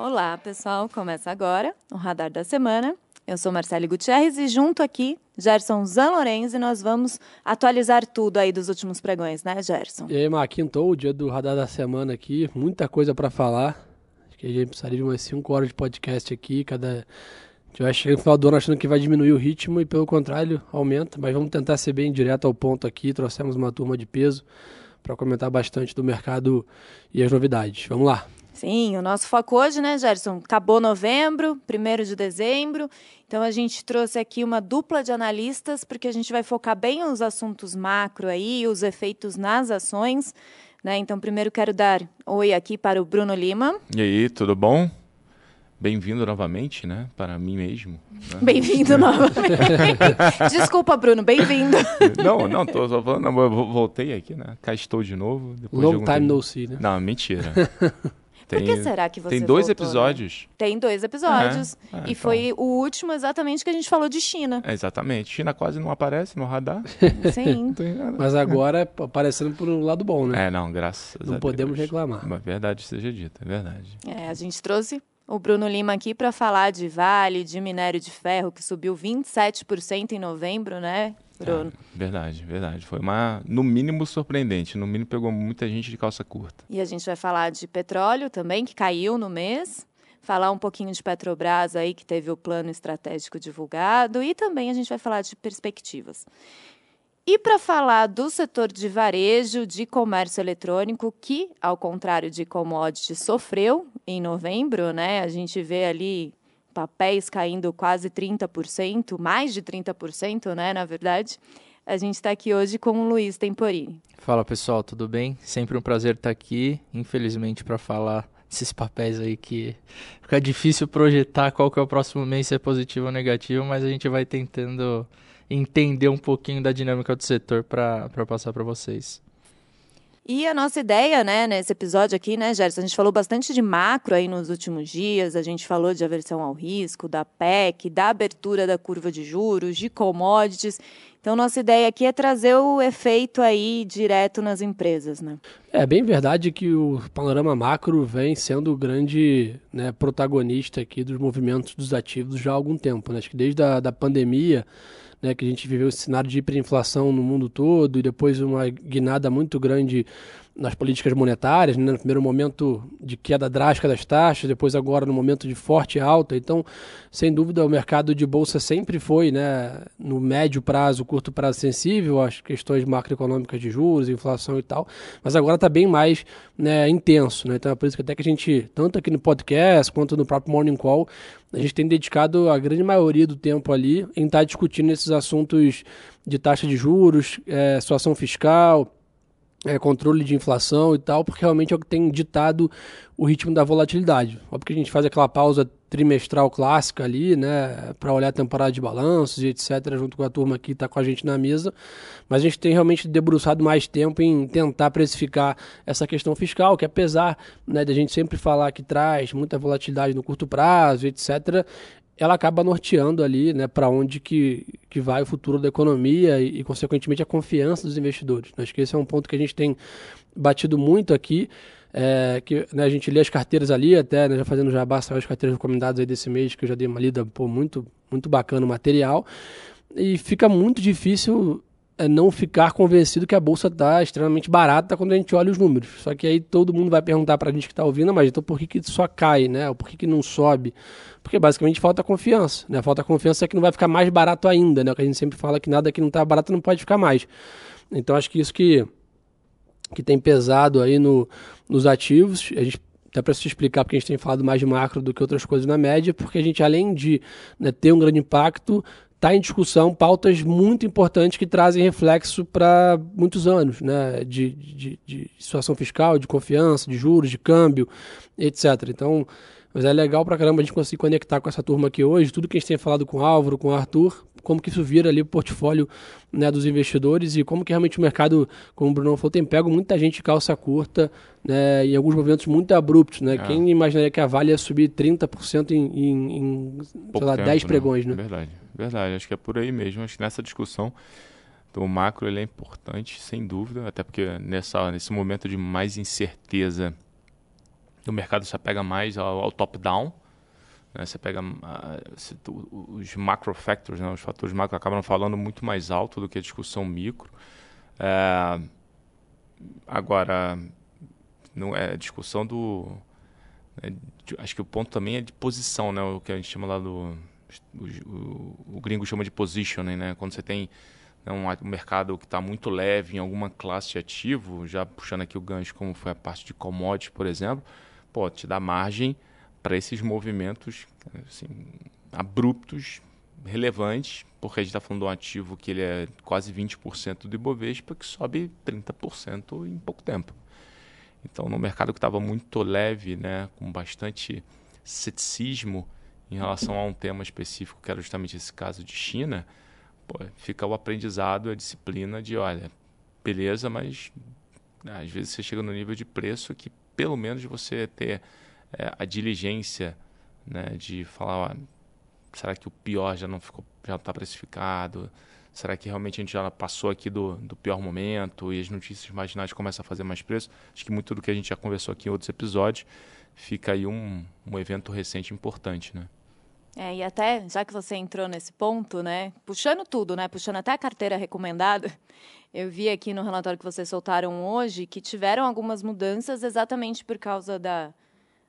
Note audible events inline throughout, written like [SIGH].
Olá, pessoal. Começa agora o Radar da Semana. Eu sou Marcele Gutierrez e junto aqui, Gerson Zanlorenz, e nós vamos atualizar tudo aí dos últimos pregões, né, Gerson? E aí, Mar, quintou o dia do Radar da Semana aqui, muita coisa para falar. Acho que a gente precisaria de umas 5 horas de podcast aqui, cada... A gente vai chegar no final do ano achando que vai diminuir o ritmo e, pelo contrário, aumenta. Mas vamos tentar ser bem direto ao ponto aqui. Trouxemos uma turma de peso para comentar bastante do mercado e as novidades. Vamos lá. Sim, o nosso foco hoje, né, Gerson? Acabou novembro, primeiro de dezembro. Então a gente trouxe aqui uma dupla de analistas, porque a gente vai focar bem nos assuntos macro aí, os efeitos nas ações. Né? Então, primeiro quero dar oi aqui para o Bruno Lima. E aí, tudo bom? Bem-vindo novamente, né? Para mim mesmo. Né? [LAUGHS] Bem-vindo novamente. [LAUGHS] Desculpa, Bruno, bem-vindo. Não, não, tô só falando, eu voltei aqui, né? Cá estou de novo. Long de time no see, né? Não, mentira. [LAUGHS] Tem, Por que será que você Tem dois voltou, episódios. Né? Tem dois episódios. É, é, e então. foi o último exatamente que a gente falou de China. É, exatamente. China quase não aparece no radar. [LAUGHS] Sim. Mas agora [LAUGHS] aparecendo por um lado bom, né? É, não, graças não a Deus. Não podemos reclamar. Uma verdade seja dita, é verdade. É, a gente trouxe o Bruno Lima aqui para falar de Vale, de minério de ferro, que subiu 27% em novembro, né? Bruno. É, verdade, verdade. Foi uma, no mínimo, surpreendente. No mínimo, pegou muita gente de calça curta. E a gente vai falar de petróleo também, que caiu no mês. Falar um pouquinho de Petrobras aí, que teve o plano estratégico divulgado. E também a gente vai falar de perspectivas. E para falar do setor de varejo, de comércio eletrônico, que, ao contrário de commodities, sofreu em novembro, né? A gente vê ali papéis caindo quase 30%, mais de 30%, né, na verdade. A gente está aqui hoje com o Luiz Temporini. Fala pessoal, tudo bem? Sempre um prazer estar aqui. Infelizmente, para falar desses papéis aí que fica difícil projetar qual que é o próximo mês, se é positivo ou negativo, mas a gente vai tentando entender um pouquinho da dinâmica do setor para passar para vocês. E a nossa ideia, né, nesse episódio aqui, né, Gerson, a gente falou bastante de macro aí nos últimos dias, a gente falou de aversão ao risco, da PEC, da abertura da curva de juros, de commodities. Então, nossa ideia aqui é trazer o efeito aí direto nas empresas, né? É bem verdade que o panorama macro vem sendo o grande né, protagonista aqui dos movimentos dos ativos já há algum tempo. Né? Acho que desde a da pandemia né, que a gente viveu esse cenário de hiperinflação no mundo todo e depois uma guinada muito grande nas políticas monetárias, né, no primeiro momento de queda drástica das taxas, depois agora no momento de forte alta. Então, sem dúvida, o mercado de bolsa sempre foi, né, no médio prazo, curto prazo sensível às questões macroeconômicas de juros, inflação e tal, mas agora está bem mais né, intenso. Né? Então é por isso que até que a gente, tanto aqui no podcast quanto no próprio Morning Call, a gente tem dedicado a grande maioria do tempo ali em estar tá discutindo esses assuntos de taxa de juros, é, situação fiscal, é, controle de inflação e tal, porque realmente é o que tem ditado o ritmo da volatilidade. Óbvio que a gente faz aquela pausa trimestral clássica ali, né, para olhar a temporada de balanços e etc, junto com a turma que está com a gente na mesa, mas a gente tem realmente debruçado mais tempo em tentar precificar essa questão fiscal, que apesar né, da gente sempre falar que traz muita volatilidade no curto prazo, etc, ela acaba norteando ali né, para onde que, que vai o futuro da economia e, e, consequentemente, a confiança dos investidores. Acho que esse é um ponto que a gente tem batido muito aqui, é, que né, a gente lê as carteiras ali, até né, já fazendo já basta as carteiras recomendadas aí desse mês, que eu já dei uma lida pô, muito, muito bacana o material, e fica muito difícil não ficar convencido que a bolsa está extremamente barata quando a gente olha os números. Só que aí todo mundo vai perguntar para a gente que está ouvindo, mas então por que, que só cai, né? Ou por que, que não sobe? Porque basicamente falta confiança, né? Falta confiança é que não vai ficar mais barato ainda, né? O que a gente sempre fala que nada que não está barato não pode ficar mais. Então acho que isso que, que tem pesado aí no, nos ativos, a gente até para se explicar porque a gente tem falado mais de macro do que outras coisas na média, porque a gente, além de né, ter um grande impacto, está em discussão pautas muito importantes que trazem reflexo para muitos anos, né? De, de, de, situação fiscal, de confiança, de juros, de câmbio, etc. Então, mas é legal para caramba a gente conseguir conectar com essa turma aqui hoje, tudo que a gente tem falado com o Álvaro, com o Arthur, como que isso vira ali o portfólio né, dos investidores e como que realmente o mercado, como o Bruno falou, tem pego muita gente de calça curta né, em alguns movimentos muito abruptos. Né? É. Quem imaginaria que a Vale ia subir 30% em, em, em sei lá, tempo, 10 né? pregões, né? Verdade. Verdade, acho que é por aí mesmo. Acho que nessa discussão do macro ele é importante, sem dúvida, até porque nessa, nesse momento de mais incerteza o mercado se apega mais ao, ao top-down. Né? Você pega uh, os macro factors, né? os fatores macro acabam falando muito mais alto do que a discussão micro. É, agora, não é discussão do. É, de, acho que o ponto também é de posição, né? o que a gente chama lá do. O, o, o gringo chama de positioning, né? quando você tem né, um, um mercado que está muito leve em alguma classe de ativo, já puxando aqui o gancho, como foi a parte de commodities, por exemplo, pô, te dá margem para esses movimentos assim, abruptos, relevantes, porque a gente está falando de um ativo que ele é quase 20% do Ibovespa, que sobe 30% em pouco tempo. Então, no mercado que estava muito leve, né, com bastante ceticismo em relação a um tema específico, que era justamente esse caso de China, pô, fica o aprendizado, a disciplina de, olha, beleza, mas né, às vezes você chega no nível de preço que pelo menos você ter é, a diligência né, de falar, ó, será que o pior já não ficou, já está precificado? Será que realmente a gente já passou aqui do, do pior momento e as notícias marginais começam a fazer mais preço? Acho que muito do que a gente já conversou aqui em outros episódios fica aí um, um evento recente importante, né? É, e até, já que você entrou nesse ponto, né, puxando tudo, né, puxando até a carteira recomendada, eu vi aqui no relatório que vocês soltaram hoje que tiveram algumas mudanças exatamente por causa da,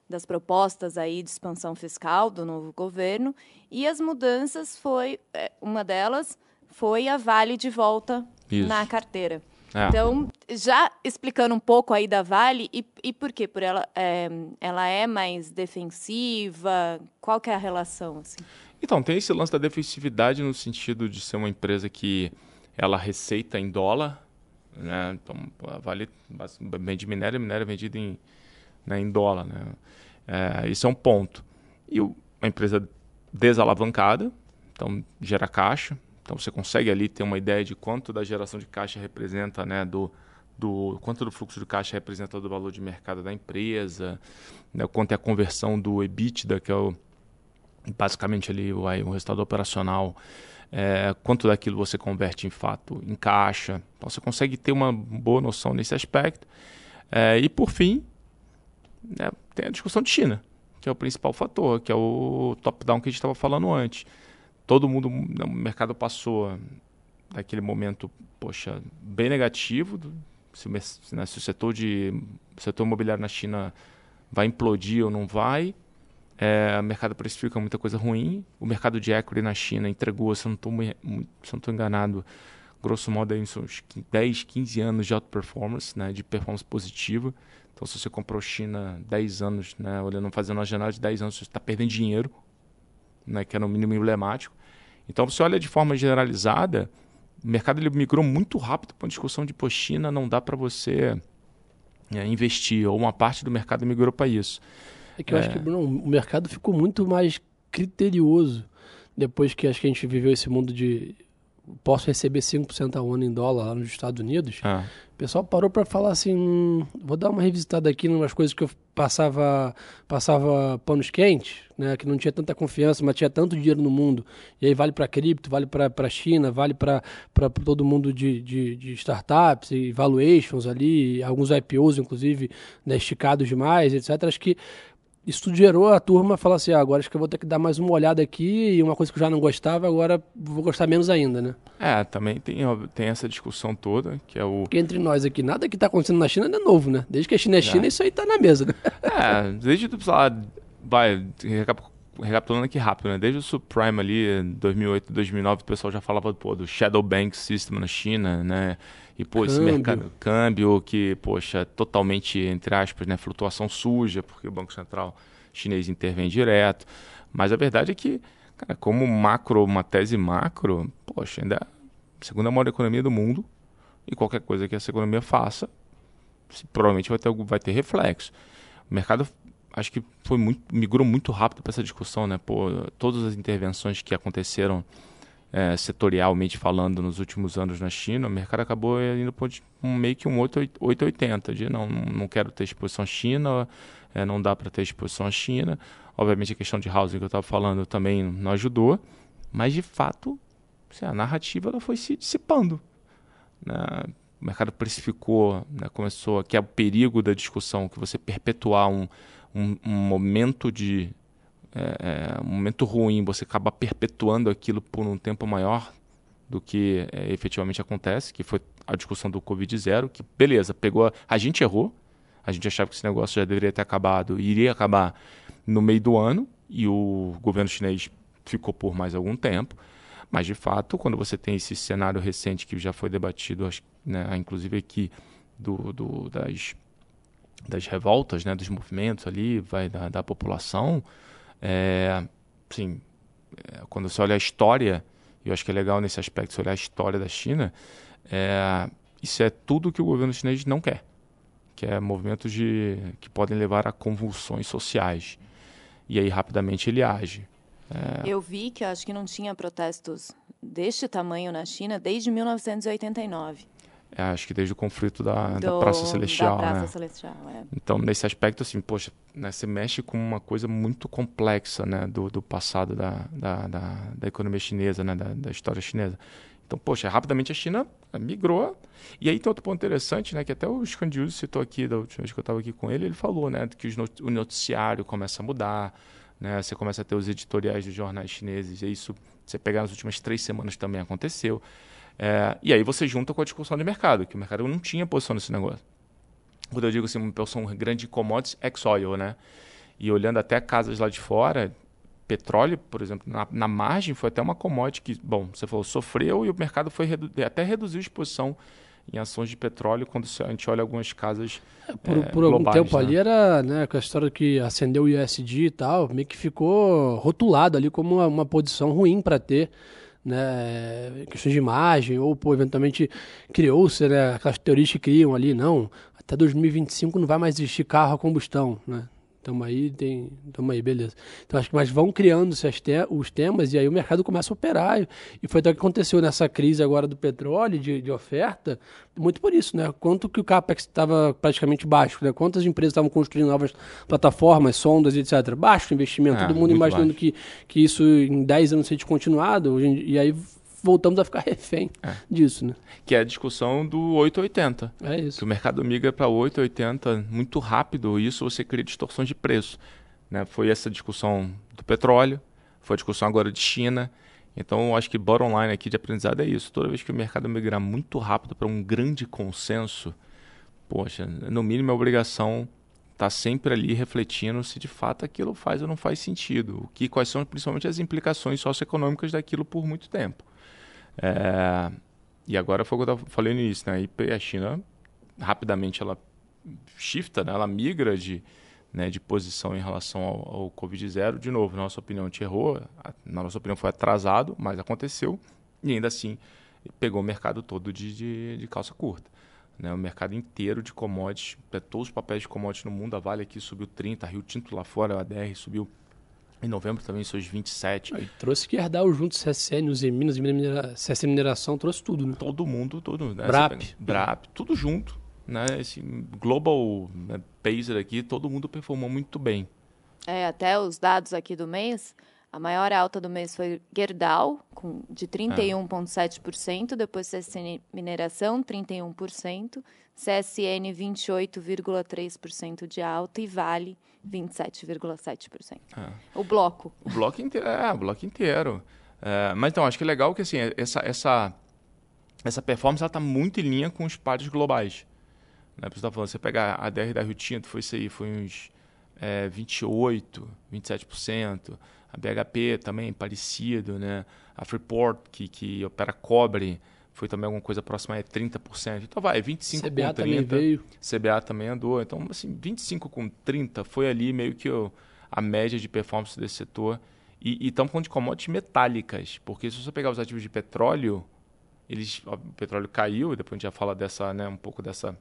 das propostas aí de expansão fiscal do novo governo, e as mudanças foi, é, uma delas foi a Vale de volta Isso. na carteira. É. Então, já explicando um pouco aí da Vale, e, e por quê? Por ela, é, ela é mais defensiva? Qual que é a relação? Assim? Então, tem esse lance da defensividade no sentido de ser uma empresa que ela receita em dólar, né? Então, a Vale vende minério, minério é vendido em, né, em dólar, né? É, isso é um ponto. E o, uma empresa desalavancada, então gera caixa, então você consegue ali ter uma ideia de quanto da geração de caixa representa, né, do, do quanto do fluxo de caixa representa do valor de mercado da empresa, né, quanto é a conversão do EBITDA, que é o, basicamente ali o, o resultado operacional, é, quanto daquilo você converte em fato em caixa. Então você consegue ter uma boa noção nesse aspecto. É, e por fim, né, tem a discussão de China, que é o principal fator, que é o top-down que a gente estava falando antes todo mundo, o mercado passou naquele momento, poxa, bem negativo, se o, né, se o setor de setor imobiliário na China vai implodir ou não vai. É, o mercado precifica muita coisa ruim. O mercado de equity na China entregou, se eu não estou enganado, grosso modo, aí, uns 10, 15 anos de outperformance, né, de performance positiva. Então, se você comprou China 10 anos, né, olhando, fazendo uma janela de 10 anos, você está perdendo dinheiro, né, que é no mínimo emblemático. Então, você olha de forma generalizada, o mercado ele migrou muito rápido para uma discussão de, pô, China não dá para você é, investir, ou uma parte do mercado migrou para isso. É que eu é... acho que Bruno, o mercado ficou muito mais criterioso depois que acho que a gente viveu esse mundo de posso receber 5% ao ano em dólar lá nos Estados Unidos. Ah. O pessoal parou para falar assim, hum, vou dar uma revisitada aqui em umas coisas que eu passava passava panos quentes, né, que não tinha tanta confiança, mas tinha tanto dinheiro no mundo. E aí vale para cripto, vale para a China, vale para todo mundo de, de, de, startups e valuations ali, alguns IPOs inclusive né, esticados demais, etc. Acho que isso gerou a turma falar assim, ah, agora acho que eu vou ter que dar mais uma olhada aqui e uma coisa que eu já não gostava, agora vou gostar menos ainda, né? É, também tem, tem essa discussão toda, que é o... Porque entre nós aqui, nada que está acontecendo na China é novo, né? Desde que a China é China, é. isso aí está na mesa, né? É, desde, sei lá, vai, recapitulando aqui rápido, né? Desde o subprime ali, 2008, 2009, o pessoal já falava, pô, do Shadow Bank System na China, né? E, pô, câmbio. esse mercado câmbio que, poxa, totalmente, entre aspas, né, flutuação suja, porque o Banco Central chinês intervém direto. Mas a verdade é que, cara, como macro, uma tese macro, poxa, ainda é a segunda maior economia do mundo. E qualquer coisa que essa economia faça, provavelmente vai ter, vai ter reflexo. O mercado acho que foi muito, migrou muito rápido para essa discussão, né? Pô, todas as intervenções que aconteceram é, setorialmente falando nos últimos anos na China, o mercado acabou indo para um, meio que um 880, de não, não quero ter exposição à China, é, não dá para ter exposição à China. Obviamente a questão de housing que eu estava falando também não ajudou, mas de fato assim, a narrativa ela foi se dissipando. Né? o mercado precificou, né, começou, que é o perigo da discussão, que você perpetuar um, um, um momento de é, é, um momento ruim, você acaba perpetuando aquilo por um tempo maior do que é, efetivamente acontece, que foi a discussão do Covid zero, que beleza, pegou, a, a gente errou, a gente achava que esse negócio já deveria ter acabado, iria acabar no meio do ano, e o governo chinês ficou por mais algum tempo. Mas, de fato, quando você tem esse cenário recente que já foi debatido, né, inclusive aqui, do, do, das, das revoltas, né, dos movimentos ali, vai da, da população, é, sim, é, quando você olha a história, eu acho que é legal nesse aspecto, você olhar a história da China, é, isso é tudo que o governo chinês não quer, que é movimentos de, que podem levar a convulsões sociais. E aí, rapidamente, ele age. É... Eu vi que acho que não tinha protestos deste tamanho na China desde 1989. É, acho que desde o conflito da, Do, da Praça Celestial. Da Praça né? Celestial, é. Então, nesse aspecto, assim, poxa, né, você mexe com uma coisa muito complexa né, do, do passado da, da, da, da economia chinesa, né, da, da história chinesa. Então, poxa, rapidamente a China migrou. E aí tem outro ponto interessante, né, que até o Scandius citou aqui, da última vez que eu estava aqui com ele, ele falou né, que o noticiário começa a mudar, né? Você começa a ter os editoriais dos jornais chineses, e isso, você pegar nas últimas três semanas também aconteceu. É, e aí você junta com a discussão de mercado, que o mercado não tinha posição nesse negócio. Quando eu digo assim, uma posição grande de commodities, ex-oil, né? E olhando até casas lá de fora, petróleo, por exemplo, na, na, margem foi até uma commodity que, bom, você falou, sofreu e o mercado foi redu até reduziu a exposição em ações de petróleo quando a gente olha algumas casas é, por, é, por algum tempo né? ali era né, com a história que acendeu o ISD e tal meio que ficou rotulado ali como uma, uma posição ruim para ter né questões de imagem ou pô, eventualmente criou-se né, aquelas teorias que criam ali não até 2025 não vai mais existir carro a combustão né Tamo aí, tem, tamo aí, beleza. Então acho que mas vão criando te os temas e aí o mercado começa a operar. E foi até o que aconteceu nessa crise agora do petróleo, de, de oferta, muito por isso, né? Quanto que o CAPEX estava praticamente baixo, né? Quantas empresas estavam construindo novas plataformas, sondas, etc. Baixo investimento, é, todo mundo imaginando que, que isso em 10 anos seria continuado, e aí voltamos a ficar [LAUGHS] refém é. disso, né? Que é a discussão do 880. É isso. Que o mercado migra para 880 muito rápido, e isso você cria distorções de preço. Né? Foi essa discussão do petróleo, foi a discussão agora de China. Então, eu acho que bottom line aqui de aprendizado é isso. Toda vez que o mercado migrar muito rápido para um grande consenso, poxa, no mínimo é obrigação estar tá sempre ali refletindo se de fato aquilo faz ou não faz sentido. O que, quais são principalmente as implicações socioeconômicas daquilo por muito tempo. É, e agora foi o que eu falei no início, né? a China rapidamente ela shifta, né? ela migra de, né, de posição em relação ao, ao Covid-0. De novo, na nossa opinião, a gente errou, na nossa opinião foi atrasado, mas aconteceu. E ainda assim, pegou o mercado todo de, de, de calça curta. Né, o mercado inteiro de commodities, todos os papéis de commodities no mundo, a Vale aqui subiu 30, a Rio Tinto lá fora, a ADR subiu em novembro também seus 27. Aí, trouxe que herdar o junto CSN, os Minas, CSN Mineração, trouxe tudo, né? Todo mundo, todo né? BRAP. BRAP, tudo junto. Né? Esse global né, Pacer aqui, todo mundo performou muito bem. É, até os dados aqui do mês, a maior alta do mês foi Gerdau, com, de 31,7%, depois CSN Mineração, 31%, CSN 28,3% de alta e Vale 27,7%. É. O bloco. O bloco inteiro, é, o bloco inteiro. É, mas então, acho que é legal que assim, essa, essa, essa performance está muito em linha com os pares globais. Né? Você está falando, você pegar a DR da Rio Tinto, foi isso aí, foi uns é, 28, 27%. A BHP também, parecido, né? A Freeport, que, que opera cobre, foi também alguma coisa próxima a 30%. Então vai, 25 CBA com 30. Também veio. CBA também andou. Então, assim, 25 com 30 foi ali meio que a média de performance desse setor. E estamos falando de commodities metálicas, porque se você pegar os ativos de petróleo, eles, ó, o petróleo caiu, depois a gente já fala dessa, né, um pouco dessa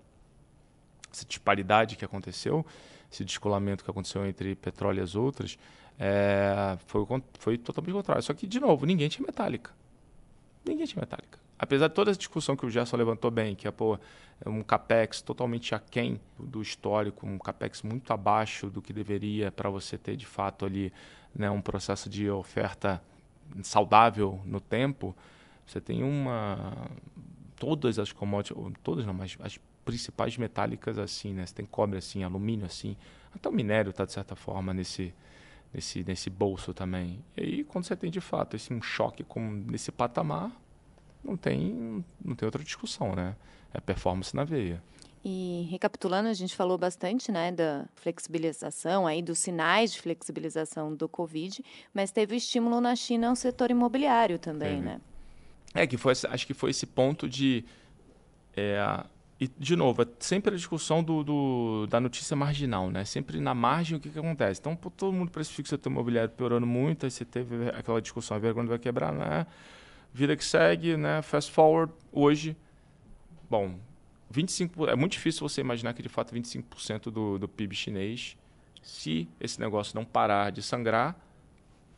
essa disparidade que aconteceu, esse descolamento que aconteceu entre petróleo e as outras, é, foi, foi totalmente contrário. Só que, de novo, ninguém tinha metálica. Ninguém tinha metálica apesar de toda essa discussão que o Gerson levantou bem, que é, pô, é um capex totalmente aquém do histórico, um capex muito abaixo do que deveria para você ter de fato ali né, um processo de oferta saudável no tempo, você tem uma todas as commodities, todas não, mas as principais metálicas assim, né? Você tem cobre assim, alumínio assim, até o minério está de certa forma nesse nesse nesse bolso também. E aí quando você tem de fato esse um choque como nesse patamar, não tem não tem outra discussão, né? É performance na veia. E recapitulando, a gente falou bastante, né, da flexibilização aí dos sinais de flexibilização do Covid, mas teve estímulo na China ao setor imobiliário também, teve. né? É que foi, acho que foi esse ponto de é, e de novo, é sempre a discussão do, do, da notícia marginal, né? Sempre na margem o que, que acontece. Então, pô, todo mundo precifica o setor imobiliário piorando muito, aí você teve aquela discussão, a vergonha vai quebrar, né? Vida que segue, né? Fast forward, hoje, bom, 25, é muito difícil você imaginar que de fato 25% do, do PIB chinês, se esse negócio não parar de sangrar,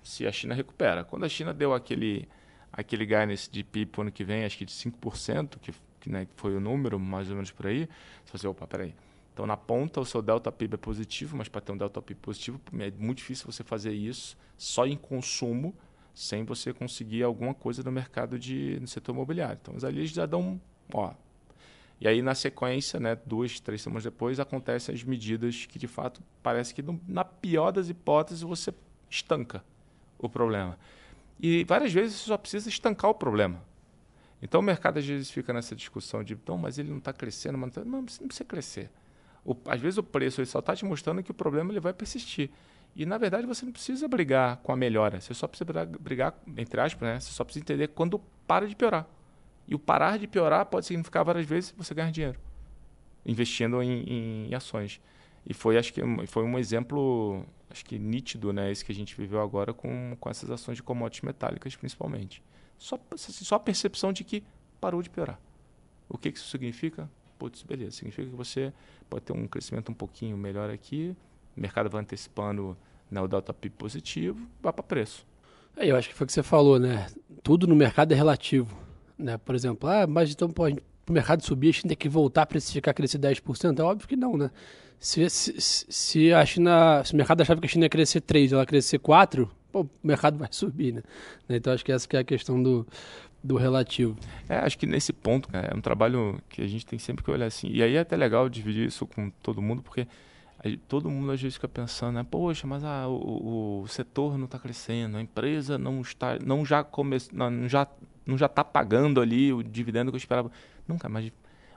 se a China recupera. Quando a China deu aquele, aquele guidance de PIB para ano que vem, acho que de 5%, que, que, né, foi o número mais ou menos por aí, você fala assim, opa, peraí. Então, na ponta, o seu delta PIB é positivo, mas para ter um delta PIB positivo, é muito difícil você fazer isso só em consumo, sem você conseguir alguma coisa no mercado de, no setor imobiliário. Então, ali eles já dão, ó, e aí, na sequência, né, duas, três semanas depois, acontecem as medidas que, de fato, parece que, na pior das hipóteses, você estanca o problema. E várias vezes você só precisa estancar o problema. Então, o mercado, às vezes, fica nessa discussão de, não, mas ele não está crescendo, mas não, tá... não precisa crescer. O, às vezes, o preço ele só está te mostrando que o problema ele vai persistir. E, na verdade, você não precisa brigar com a melhora. Você só precisa brigar, entre aspas, né? Você só precisa entender quando para de piorar. E o parar de piorar pode significar várias vezes você ganhar dinheiro investindo em, em ações. E foi, acho que, foi um exemplo, acho que nítido, né, esse que a gente viveu agora com, com essas ações de commodities metálicas, principalmente. Só, assim, só a percepção de que parou de piorar. O que, que isso significa? Putz, beleza. Significa que você pode ter um crescimento um pouquinho melhor aqui, o mercado vai antecipando né, o delta PIB positivo, vai para preço. É, eu acho que foi o que você falou, né? Tudo no mercado é relativo. Né? Por exemplo, ah, mas então para o mercado subir, a gente tem que voltar a precificar crescer 10%? É óbvio que não, né? Se, se, se a China, se o mercado achava que a China ia crescer 3 ela crescer 4, pô, o mercado vai subir, né? Então acho que essa que é a questão do, do relativo. É, acho que nesse ponto, é um trabalho que a gente tem sempre que olhar assim. E aí é até legal dividir isso com todo mundo, porque aí, todo mundo às vezes fica pensando, né? Poxa, mas ah, o, o setor não está crescendo, a empresa não está, não já não já não já está pagando ali o dividendo que eu esperava. Nunca, mas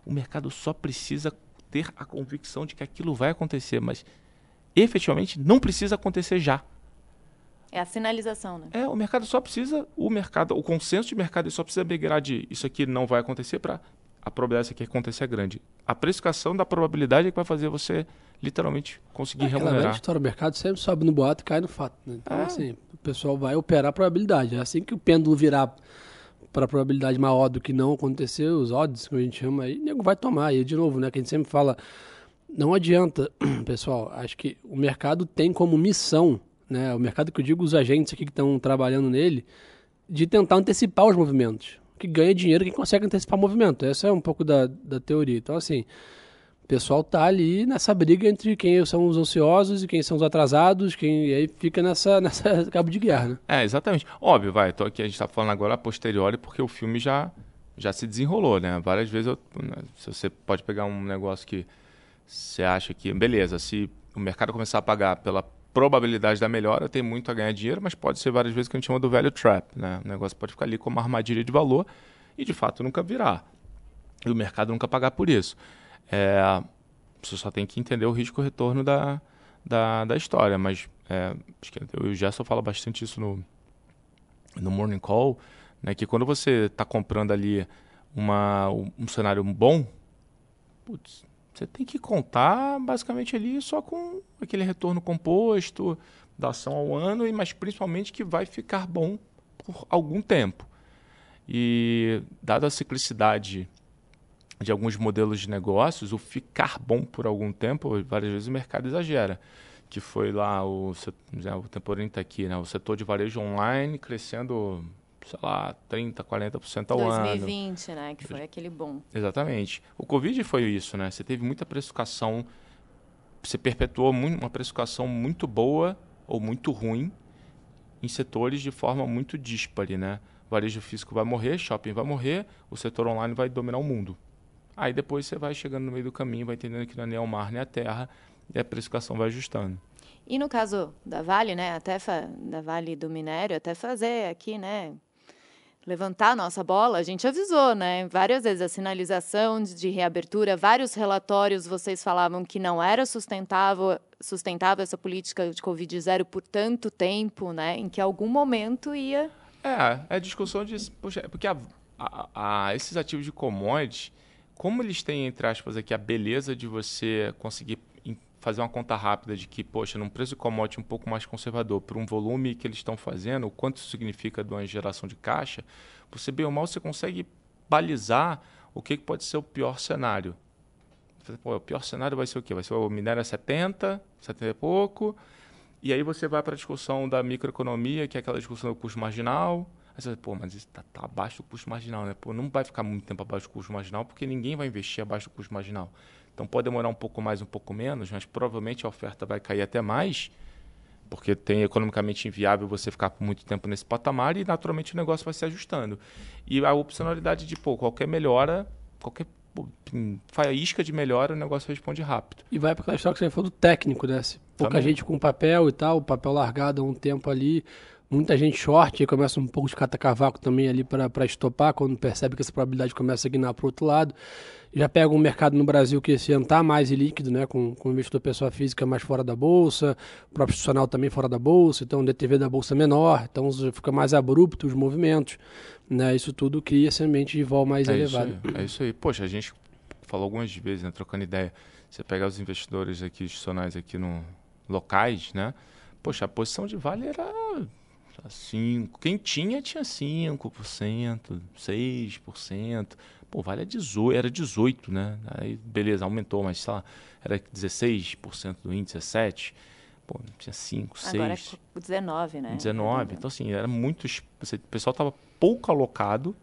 o mercado só precisa ter a convicção de que aquilo vai acontecer, mas efetivamente não precisa acontecer já. É a sinalização, né? É, o mercado só precisa, o mercado, o consenso de mercado só precisa migrar de isso aqui não vai acontecer para a probabilidade aqui acontecer é grande. A precificação da probabilidade é que vai fazer você literalmente conseguir é, remunerar. História, o mercado sempre sobe no boato e cai no fato. Né? Então, é. assim, o pessoal vai operar a probabilidade. É assim que o pêndulo virar para a probabilidade maior do que não acontecer, os odds que a gente chama aí, o nego vai tomar. E de novo, né, que a gente sempre fala, não adianta, [CLEARS THROAT] pessoal, acho que o mercado tem como missão, né, o mercado que eu digo, os agentes aqui que estão trabalhando nele, de tentar antecipar os movimentos. Que ganha dinheiro quem consegue antecipar o movimento. Essa é um pouco da, da teoria. Então, assim, pessoal tá ali nessa briga entre quem são os ansiosos e quem são os atrasados, quem e aí fica nessa, [LAUGHS] nessa cabo de guerra, né? É, exatamente. Óbvio, vai, tô aqui, a gente está falando agora a posteriori porque o filme já, já se desenrolou, né? Várias vezes, eu, né, se você pode pegar um negócio que você acha que, beleza, se o mercado começar a pagar pela probabilidade da melhora, tem muito a ganhar dinheiro, mas pode ser várias vezes que a gente chama do value trap, né? O negócio pode ficar ali como uma armadilha de valor e de fato nunca virar. E o mercado nunca pagar por isso. É, você só tem que entender o risco-retorno da, da, da história. Mas é, acho que eu e o Gerson fala bastante isso no, no Morning Call, né, que quando você está comprando ali uma, um cenário bom, putz, você tem que contar basicamente ali só com aquele retorno composto da ação ao ano, mas principalmente que vai ficar bom por algum tempo. E dada a ciclicidade de alguns modelos de negócios, o ficar bom por algum tempo, várias vezes o mercado exagera. Que foi lá o, o Temporim está aqui, né? o setor de varejo online crescendo, sei lá, 30%, 40% ao 2020, ano. 2020, né? Que foi aquele bom. Exatamente. O Covid foi isso, né? Você teve muita precificação, você perpetuou muito, uma precificação muito boa ou muito ruim em setores de forma muito díspare, né? varejo físico vai morrer, shopping vai morrer, o setor online vai dominar o mundo. Aí depois você vai chegando no meio do caminho, vai entendendo que não é nem o mar nem a terra, e a precificação vai ajustando. E no caso da Vale, né, até da Vale do Minério, até fazer aqui, né, levantar a nossa bola, a gente avisou, né? Várias vezes a sinalização de, de, reabertura, vários relatórios vocês falavam que não era sustentável, sustentável essa política de Covid zero por tanto tempo, né? Em que algum momento ia. É, é discussão de. Poxa, porque a, a, a, esses ativos de commodities, como eles têm, entre aspas, aqui a beleza de você conseguir fazer uma conta rápida de que, poxa, num preço de commodity um pouco mais conservador, por um volume que eles estão fazendo, o quanto isso significa de uma geração de caixa, você bem ou mal você consegue balizar o que, pode ser o pior cenário. Pô, o pior cenário vai ser o quê? Vai ser o minério a 70, 70 e pouco, e aí você vai para a discussão da microeconomia, que é aquela discussão do custo marginal. Aí você vai, pô, mas isso está tá abaixo do custo marginal, né? Pô, não vai ficar muito tempo abaixo do custo marginal, porque ninguém vai investir abaixo do custo marginal. Então pode demorar um pouco mais, um pouco menos, mas provavelmente a oferta vai cair até mais, porque tem economicamente inviável você ficar por muito tempo nesse patamar e naturalmente o negócio vai se ajustando. E a opcionalidade de, pô, qualquer melhora, qualquer faísca de melhora, o negócio responde rápido. E vai para aquela história que você falou do técnico, né? Pouca Também. gente com papel e tal, papel largado há um tempo ali, muita gente short e começa um pouco de cata-cavaco também ali para estopar, quando percebe que essa probabilidade começa a guinar para o outro lado. Já pega um mercado no Brasil que esse ano está mais líquido, né, com, com o investidor pessoa física mais fora da bolsa, o próprio institucional também fora da bolsa, então o DTV da bolsa é menor, então fica mais abrupto os movimentos. Né, isso tudo cria esse ambiente de vol mais é elevado. Isso aí, é isso aí. Poxa, a gente falou algumas vezes, né, trocando ideia. Você pegar os investidores aqui institucionais aqui no locais, né? Poxa, a posição de Vale era 5. Quem tinha, tinha 5%, 6%. Pô, vale a 18, era 18, né? Aí, beleza, aumentou, mas sei lá, era 16% do índice, 7%. Pô, tinha 5, 6. Agora é 19, né? 19. Então, assim, era muito. O pessoal estava pouco alocado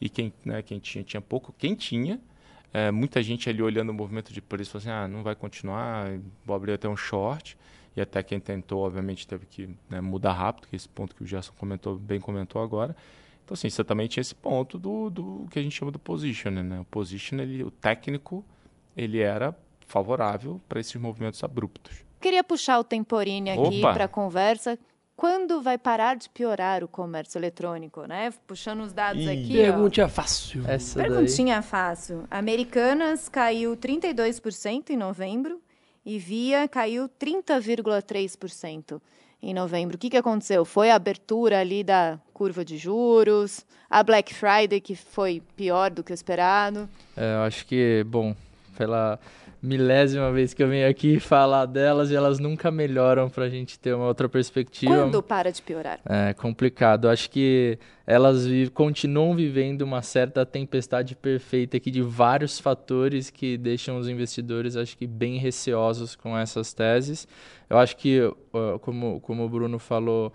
e quem, né, quem tinha, tinha pouco. Quem tinha, é, muita gente ali olhando o movimento de preço, falou assim: ah, não vai continuar, vou abrir até um short e até quem tentou, obviamente, teve que né, mudar rápido, que é esse ponto que o Gerson comentou, bem comentou agora. Então, assim, você também tinha esse ponto do, do que a gente chama do position, né? O position, ele, o técnico, ele era favorável para esses movimentos abruptos. Queria puxar o Temporini aqui para a conversa. Quando vai parar de piorar o comércio eletrônico, né? Puxando os dados Ih, aqui. Perguntinha ó. fácil. Essa Perguntinha daí. fácil. Americanas caiu 32% em novembro e Via caiu 30,3% em novembro. O que, que aconteceu? Foi a abertura ali da curva de juros, a Black Friday, que foi pior do que o esperado. É, eu acho que, bom, pela milésima vez que eu venho aqui falar delas e elas nunca melhoram para a gente ter uma outra perspectiva. Quando para de piorar? É complicado. Acho que elas vi continuam vivendo uma certa tempestade perfeita aqui de vários fatores que deixam os investidores, acho que, bem receosos com essas teses. Eu acho que, como, como o Bruno falou,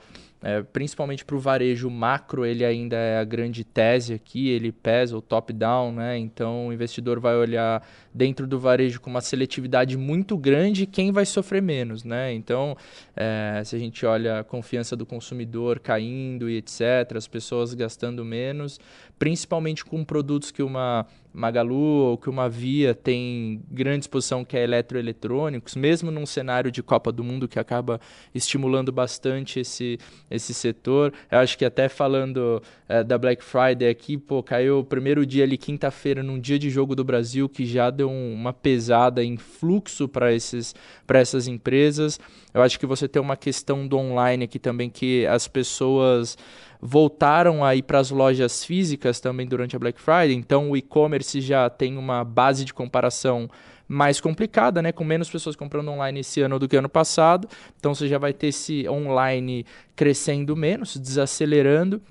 é, principalmente para o varejo macro, ele ainda é a grande tese aqui, ele pesa o top-down, né? Então o investidor vai olhar dentro do varejo com uma seletividade muito grande quem vai sofrer menos, né? Então, é, se a gente olha a confiança do consumidor caindo e etc., as pessoas gastando menos, principalmente com produtos que uma Magalu ou que uma Via tem grande exposição que é eletroeletrônicos, mesmo num cenário de Copa do Mundo que acaba estimulando bastante esse, esse setor. Eu acho que até falando é, da Black Friday aqui, pô, caiu o primeiro dia ali, quinta-feira, num dia de jogo do Brasil, que já deu um, uma pesada em fluxo para essas empresas. Eu acho que você tem uma questão do online aqui também, que as pessoas voltaram a ir para as lojas físicas também durante a Black Friday, então o e-commerce já tem uma base de comparação mais complicada, né? Com menos pessoas comprando online esse ano do que ano passado. Então você já vai ter esse online crescendo menos, desacelerando.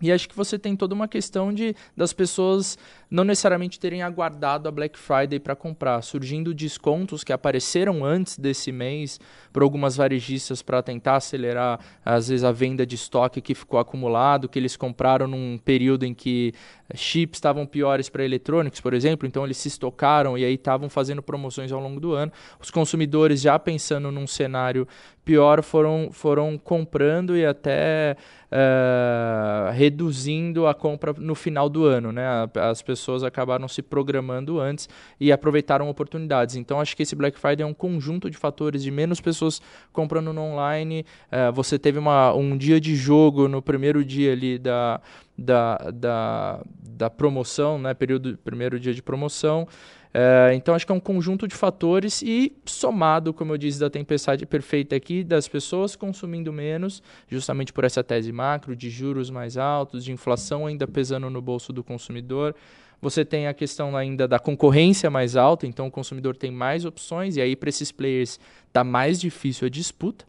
E acho que você tem toda uma questão de das pessoas não necessariamente terem aguardado a Black Friday para comprar, surgindo descontos que apareceram antes desse mês para algumas varejistas para tentar acelerar, às vezes, a venda de estoque que ficou acumulado, que eles compraram num período em que chips estavam piores para eletrônicos, por exemplo, então eles se estocaram e aí estavam fazendo promoções ao longo do ano. Os consumidores, já pensando num cenário pior, foram, foram comprando e até uh, reduzindo a compra no final do ano, né? As pessoas acabaram se programando antes e aproveitaram oportunidades. Então, acho que esse Black Friday é um conjunto de fatores de menos pessoas comprando no online. Uh, você teve uma, um dia de jogo no primeiro dia ali da, da, da, da promoção, né? Período, primeiro dia de promoção. É, então acho que é um conjunto de fatores e somado, como eu disse, da tempestade perfeita aqui, das pessoas consumindo menos, justamente por essa tese macro, de juros mais altos, de inflação ainda pesando no bolso do consumidor. Você tem a questão ainda da concorrência mais alta, então o consumidor tem mais opções, e aí para esses players está mais difícil a disputa.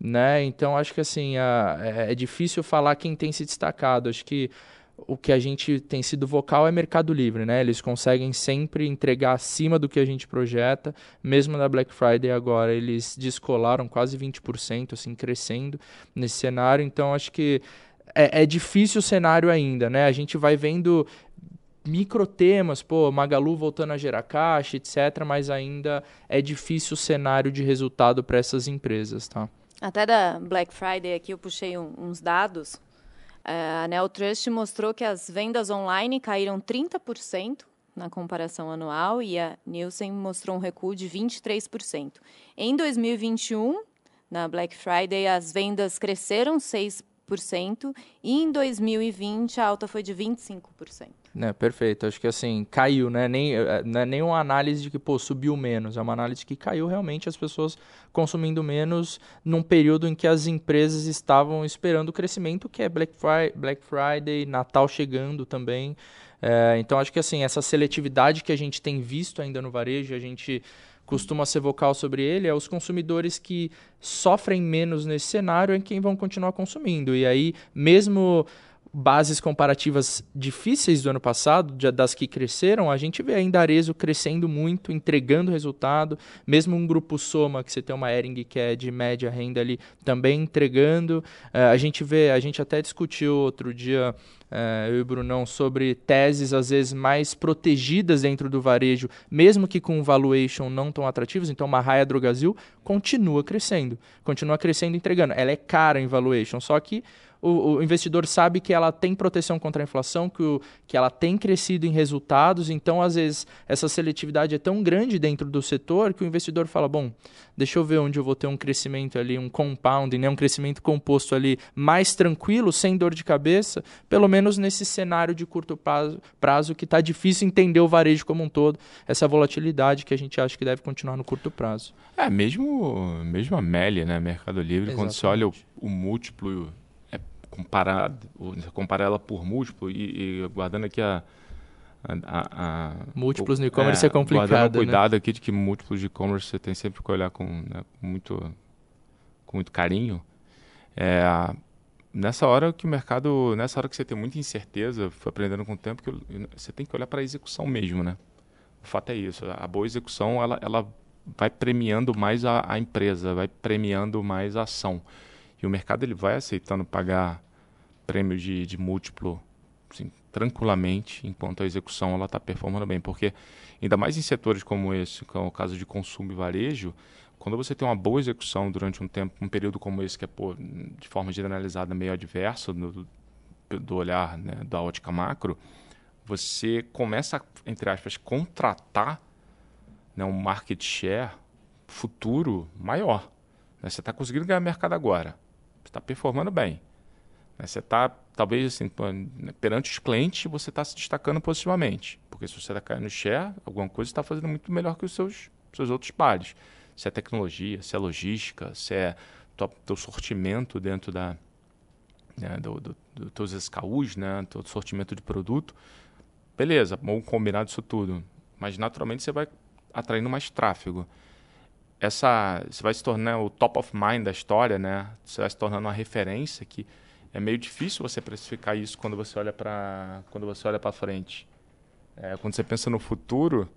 Né? Então acho que assim, a, é, é difícil falar quem tem se destacado. Acho que o que a gente tem sido vocal é Mercado Livre, né? Eles conseguem sempre entregar acima do que a gente projeta. Mesmo na Black Friday agora, eles descolaram quase 20%, assim, crescendo nesse cenário. Então, acho que é, é difícil o cenário ainda, né? A gente vai vendo micro temas, pô, Magalu voltando a gerar caixa, etc., mas ainda é difícil o cenário de resultado para essas empresas, tá? Até da Black Friday aqui eu puxei um, uns dados a Neotrust mostrou que as vendas online caíram 30% na comparação anual e a Nielsen mostrou um recuo de 23%. Em 2021, na Black Friday, as vendas cresceram 6% e em 2020 a alta foi de 25%. Né, perfeito. Acho que assim, caiu, né? Nem, eh, não é nem uma análise de que, pô, subiu menos. É uma análise que caiu realmente as pessoas consumindo menos num período em que as empresas estavam esperando o crescimento, que é Black Friday, Black Friday Natal chegando também. É, então, acho que assim, essa seletividade que a gente tem visto ainda no varejo, a gente costuma ser vocal sobre ele, é os consumidores que sofrem menos nesse cenário em quem vão continuar consumindo. E aí, mesmo bases comparativas difíceis do ano passado, das que cresceram, a gente vê ainda Arezo crescendo muito, entregando resultado, mesmo um grupo Soma, que você tem uma Ering que é de média renda ali, também entregando. Uh, a gente vê, a gente até discutiu outro dia, uh, eu e o Brunão, sobre teses às vezes mais protegidas dentro do varejo, mesmo que com valuation não tão atrativos, então uma Raia Drogazil continua crescendo, continua crescendo entregando. Ela é cara em valuation, só que o, o, investidor sabe que ela tem proteção contra a inflação, que, o, que ela tem crescido em resultados, então às vezes essa seletividade é tão grande dentro do setor que o investidor fala, bom, deixa eu ver onde eu vou ter um crescimento ali, um compounding, né, um crescimento composto ali mais tranquilo, sem dor de cabeça, pelo menos nesse cenário de curto prazo, prazo que está difícil entender o varejo como um todo, essa volatilidade que a gente acha que deve continuar no curto prazo. É, mesmo, mesmo a Meli, né, Mercado Livre, Exatamente. quando você olha o, o múltiplo comparar, comparar ela por múltiplo e, e guardando aqui a, a, a, Múltiplos no e-commerce é, é complicado. Né? cuidado aqui de que múltiplos de e-commerce você tem sempre que olhar com, né, muito, com muito carinho. É, nessa hora que o mercado, nessa hora que você tem muita incerteza, foi aprendendo com o tempo que você tem que olhar para a execução mesmo, né? O fato é isso, a boa execução ela, ela vai premiando mais a, a empresa, vai premiando mais a ação. E o mercado ele vai aceitando pagar prêmio de, de múltiplo assim, tranquilamente, enquanto a execução ela está performando bem. Porque, ainda mais em setores como esse, que é o caso de consumo e varejo, quando você tem uma boa execução durante um tempo, um período como esse, que é pô, de forma generalizada meio adverso do, do olhar né, da ótica macro, você começa, entre aspas, contratar né, um market share futuro maior. Né? Você está conseguindo ganhar mercado agora está performando bem. Né? Você está, talvez, assim, perante os clientes, você está se destacando positivamente. Porque se você está caindo no share, alguma coisa está fazendo muito melhor que os seus, seus outros pares. Se é tecnologia, se é logística, se é o teu sortimento dentro da, né, do, do, do teus SKUs, né, teu sortimento de produto. Beleza, vamos combinar isso tudo. Mas naturalmente você vai atraindo mais tráfego essa você vai se tornar o top of mind da história, né? Você vai se tornando uma referência que é meio difícil você precificar isso quando você olha para quando você olha para frente. É, quando você pensa no futuro,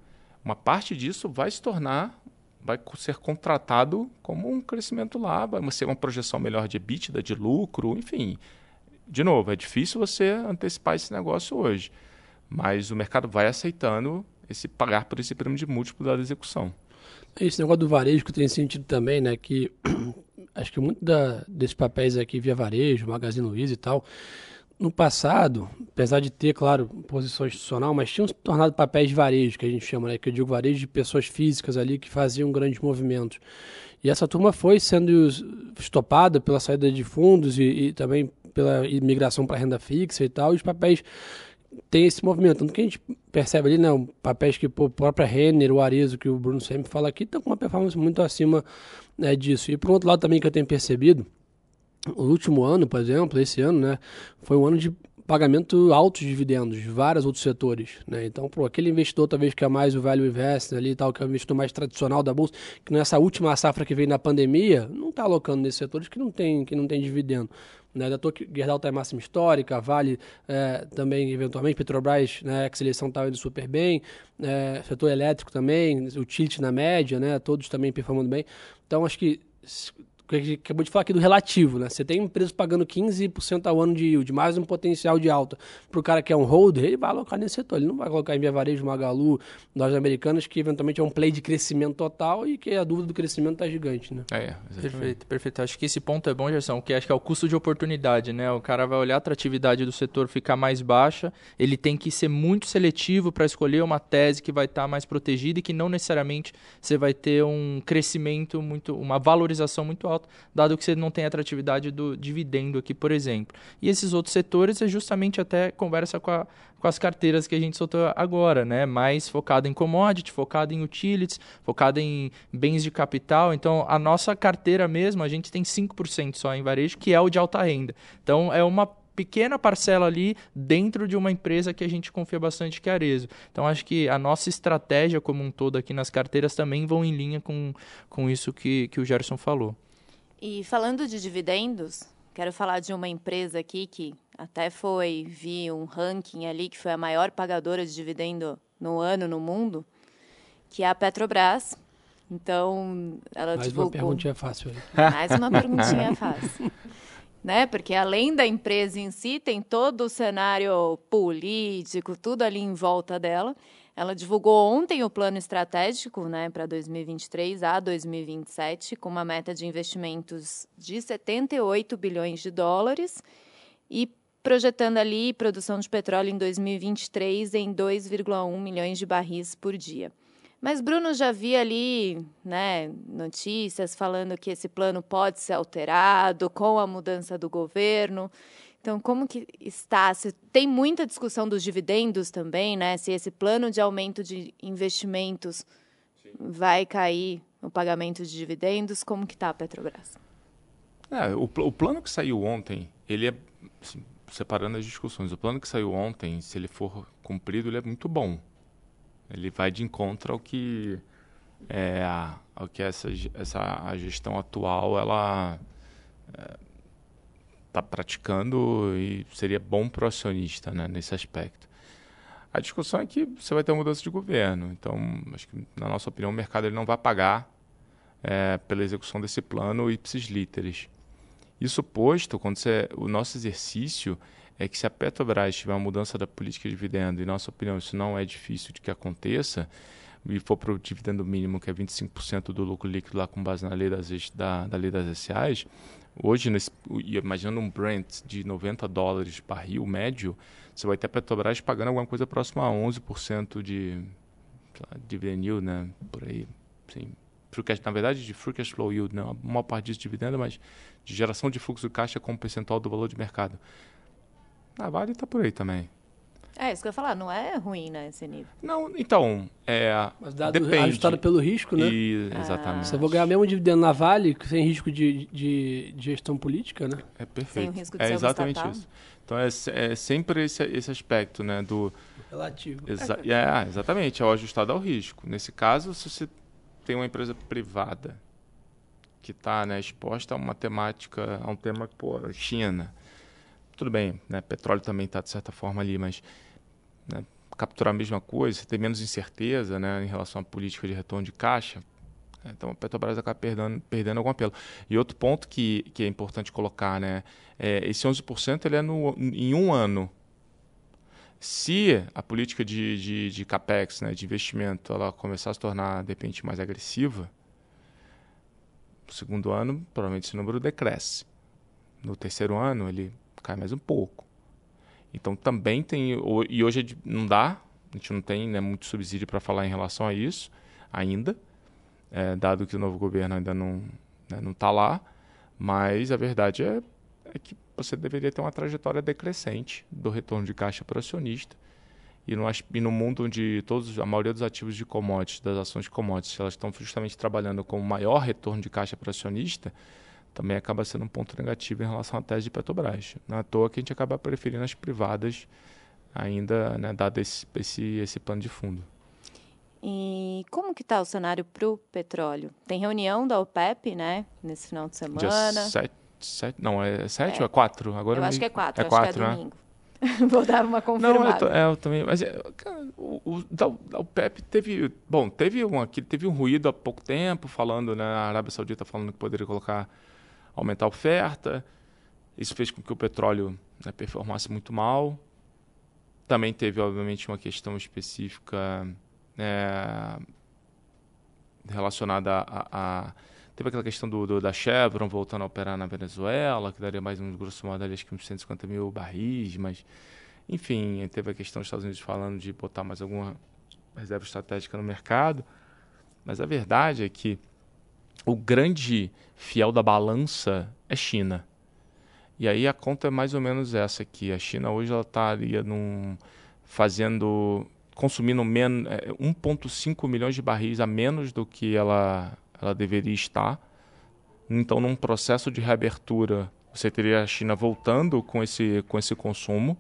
uma parte disso vai se tornar vai ser contratado como um crescimento lá, vai ser uma projeção melhor de EBITDA, de lucro, enfim. De novo, é difícil você antecipar esse negócio hoje, mas o mercado vai aceitando esse pagar por esse prêmio de múltiplo da execução. Esse negócio do varejo que tem sentido também, né? Que acho que muito da, desses papéis aqui via varejo, Magazine Luiza e tal, no passado, apesar de ter, claro, posição institucional, mas tinham se tornado papéis de varejo, que a gente chama, né? Que eu digo varejo de pessoas físicas ali que faziam grandes movimentos. E essa turma foi sendo estopada pela saída de fundos e, e também pela imigração para renda fixa e tal, e os papéis têm esse movimento. Tanto que a gente percebe ali, né, papéis que a própria Renner, o Arezo, que o Bruno sempre fala aqui, estão com uma performance muito acima né, disso. E por outro lado também que eu tenho percebido, o último ano, por exemplo, esse ano, né, foi um ano de pagamento altos dividendos de vários outros setores. Né? Então, para aquele investidor, talvez que é mais o value investing ali tal, que é o investidor mais tradicional da bolsa, que nessa última safra que veio na pandemia, não está alocando nesses setores que não tem, que não tem dividendo. Né, da que Gerdau está em máxima histórica, Vale é, também, eventualmente, Petrobras, né, ex-eleição estava indo super bem, é, setor elétrico também, o tilt na média, né, todos também performando bem. Então, acho que que a gente acabou de falar aqui do relativo, né? Você tem empresas pagando 15% ao ano de yield, mais um potencial de alta. Para o cara que é um holder, ele vai alocar nesse setor. Ele não vai colocar em Via Varejo, Magalu, lojas americanas, que eventualmente é um play de crescimento total e que a dúvida do crescimento está gigante, né? É, perfeito, perfeito. Acho que esse ponto é bom, Gerson, que acho que é o custo de oportunidade, né? O cara vai olhar a atratividade do setor ficar mais baixa, ele tem que ser muito seletivo para escolher uma tese que vai estar tá mais protegida e que não necessariamente você vai ter um crescimento muito, uma valorização muito alta dado que você não tem atratividade do dividendo aqui, por exemplo. E esses outros setores é justamente até conversa com, a, com as carteiras que a gente soltou agora, né? Mais focado em commodity, focado em utilities, focado em bens de capital. Então, a nossa carteira mesmo, a gente tem 5% só em varejo, que é o de alta renda. Então, é uma pequena parcela ali dentro de uma empresa que a gente confia bastante que é Arezo. Então acho que a nossa estratégia como um todo aqui nas carteiras também vão em linha com, com isso que, que o Gerson falou. E falando de dividendos, quero falar de uma empresa aqui que até foi, vi um ranking ali, que foi a maior pagadora de dividendo no ano no mundo, que é a Petrobras. Então, ela Mais divulgou... uma perguntinha fácil. Aí. [LAUGHS] Mais uma perguntinha fácil. [LAUGHS] né? Porque além da empresa em si, tem todo o cenário político, tudo ali em volta dela. Ela divulgou ontem o plano estratégico né, para 2023 a 2027, com uma meta de investimentos de 78 bilhões de dólares e projetando ali produção de petróleo em 2023 em 2,1 milhões de barris por dia. Mas Bruno já via ali né, notícias falando que esse plano pode ser alterado com a mudança do governo. Então, como que está? Se tem muita discussão dos dividendos também, né? Se esse plano de aumento de investimentos Sim. vai cair no pagamento de dividendos, como que está a Petrobras? É, o, o, plano que saiu ontem, ele é assim, separando as discussões. O plano que saiu ontem, se ele for cumprido, ele é muito bom. Ele vai de encontro ao que é, ao que essa, essa a gestão atual ela é, está praticando e seria bom para o acionista né, nesse aspecto. A discussão é que você vai ter uma mudança de governo. Então, acho que, na nossa opinião, o mercado ele não vai pagar é, pela execução desse plano ipsis literis. Isso posto, quando você, o nosso exercício é que se a Petrobras tiver uma mudança da política de dividendo, e nossa opinião isso não é difícil de que aconteça, e for para o dividendo mínimo, que é 25% do lucro líquido lá com base na lei das, da, da lei das SAs, Hoje, nesse, imaginando um Brent de 90 dólares barril médio, você vai ter a Petrobras pagando alguma coisa próxima a 11% de dividend yield, né? Por aí. Sim. Na verdade, de free cash flow yield, não. Né? A maior parte disso de dividendo, mas de geração de fluxo de caixa como percentual do valor de mercado. A Vale está por aí também. É, isso que eu ia falar, não é ruim, né, esse nível. Não, então, é... Mas dado depende. ajustado pelo risco, né? E, exatamente. Você vai ganhar mesmo dividendo na Vale, sem risco de, de, de gestão política, né? É perfeito. Sem o risco de é ser exatamente isso. Então, é, é sempre esse, esse aspecto, né, do... Relativo. Exa é, exatamente, é o ajustado ao risco. Nesse caso, se você tem uma empresa privada que está né, exposta a uma temática, a um tema, pô, China tudo bem, né? Petróleo também está de certa forma ali, mas né, capturar a mesma coisa, você tem menos incerteza né, em relação à política de retorno de caixa. Então a Petrobras acaba perdendo, perdendo algum apelo. E outro ponto que, que é importante colocar, né? É, esse 11% ele é no, em um ano. Se a política de, de, de capex, né, de investimento, ela começar a se tornar, de repente, mais agressiva, no segundo ano, provavelmente esse número decresce. No terceiro ano, ele cai mais um pouco. Então também tem. E hoje é não dá, a gente não tem né, muito subsídio para falar em relação a isso ainda, é, dado que o novo governo ainda não está né, não tá lá. Mas a verdade é, é que você deveria ter uma trajetória decrescente do retorno de caixa para o acionista. E no, e no mundo onde todos, a maioria dos ativos de commodities, das ações de commodities, elas estão justamente trabalhando com maior retorno de caixa para o acionista, também acaba sendo um ponto negativo em relação à tese de Petrobras. Não é à toa que a gente acaba preferindo as privadas ainda, né, dado esse, esse, esse plano de fundo. E como que está o cenário para o petróleo? Tem reunião da OPEP, né, nesse final de semana. Dia sete, sete não, é sete é. ou é quatro? Agora eu acho que é quatro, é acho quatro, que é né? domingo. [LAUGHS] Vou dar uma confirmada. Não, eu, é, eu também. Mas é, o, o, da, teve. Bom, teve um, aqui, teve um ruído há pouco tempo, falando, né? A Arábia Saudita falando que poderia colocar aumentar a oferta. Isso fez com que o petróleo né, performasse muito mal. Também teve, obviamente, uma questão específica é, relacionada a, a, Teve aquela questão do, do, da Chevron voltando a operar na Venezuela, que daria mais um grosso modo, acho que uns 150 mil barris, mas. Enfim, teve a questão dos Estados Unidos falando de botar mais alguma reserva estratégica no mercado. Mas a verdade é que o grande fiel da balança é China. E aí a conta é mais ou menos essa aqui. A China hoje ela estaria num, fazendo, consumindo 1,5 é, milhões de barris a menos do que ela, ela deveria estar. Então, num processo de reabertura, você teria a China voltando com esse, com esse consumo.